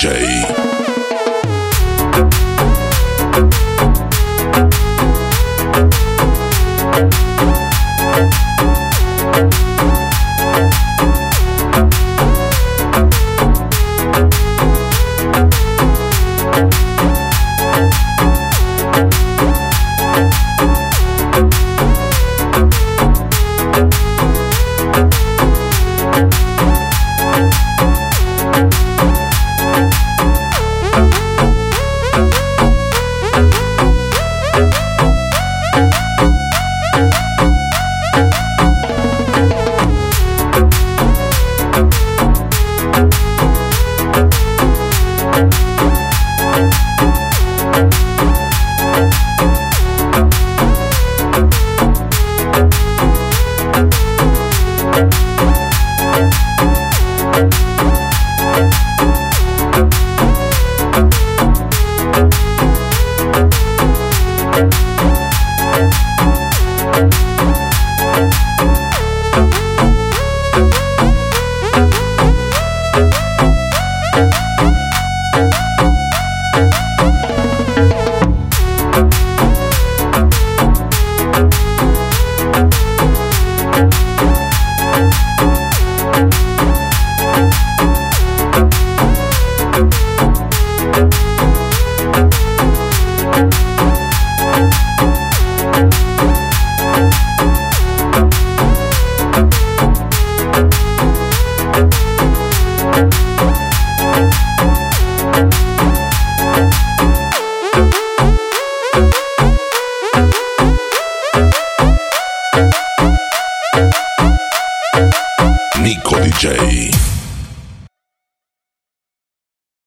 DJ. Nico DJ.